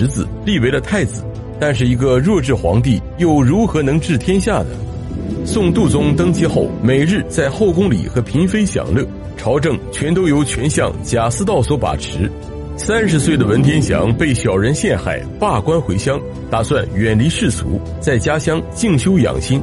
侄子立为了太子。但是一个弱智皇帝又如何能治天下呢？宋度宗登基后，每日在后宫里和嫔妃享乐，朝政全都由权相贾似道所把持。三十岁的文天祥被小人陷害，罢官回乡，打算远离世俗，在家乡静修养心。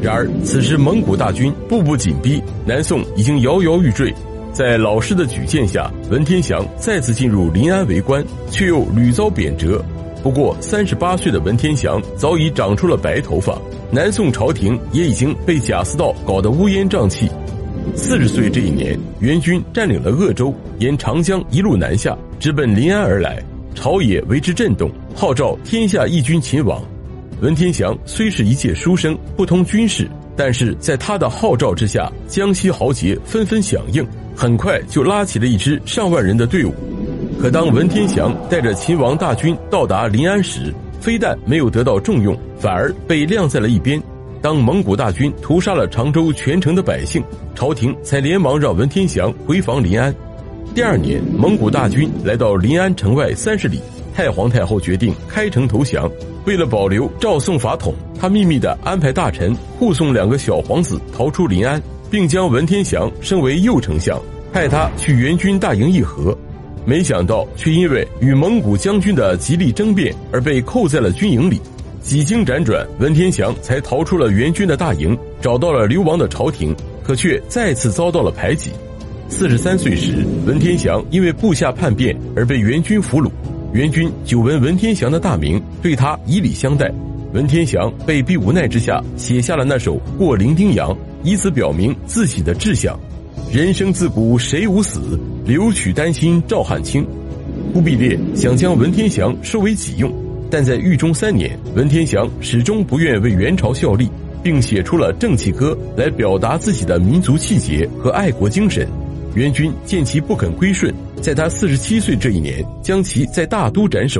然而此时蒙古大军步步紧逼，南宋已经摇摇欲坠。在老师的举荐下，文天祥再次进入临安为官，却又屡遭贬谪。不过，三十八岁的文天祥早已长出了白头发，南宋朝廷也已经被贾似道搞得乌烟瘴气。四十岁这一年，元军占领了鄂州，沿长江一路南下，直奔临安而来，朝野为之震动，号召天下义军勤王。文天祥虽是一介书生，不通军事，但是在他的号召之下，江西豪杰纷纷响应，很快就拉起了一支上万人的队伍。可当文天祥带着秦王大军到达临安时，非但没有得到重用，反而被晾在了一边。当蒙古大军屠杀了常州全城的百姓，朝廷才连忙让文天祥回防临安。第二年，蒙古大军来到临安城外三十里，太皇太后决定开城投降。为了保留赵宋法统，他秘密地安排大臣护送两个小皇子逃出临安，并将文天祥升为右丞相，派他去援军大营议和。没想到，却因为与蒙古将军的极力争辩而被扣在了军营里。几经辗转，文天祥才逃出了援军的大营，找到了流亡的朝廷，可却再次遭到了排挤。四十三岁时，文天祥因为部下叛变而被援军俘虏。援军久闻文天祥的大名，对他以礼相待。文天祥被逼无奈之下，写下了那首《过零丁洋》，以此表明自己的志向。人生自古谁无死，留取丹心照汗青。忽必烈想将文天祥收为己用，但在狱中三年，文天祥始终不愿为元朝效力，并写出了《正气歌》来表达自己的民族气节和爱国精神。元军见其不肯归顺，在他四十七岁这一年，将其在大都斩首。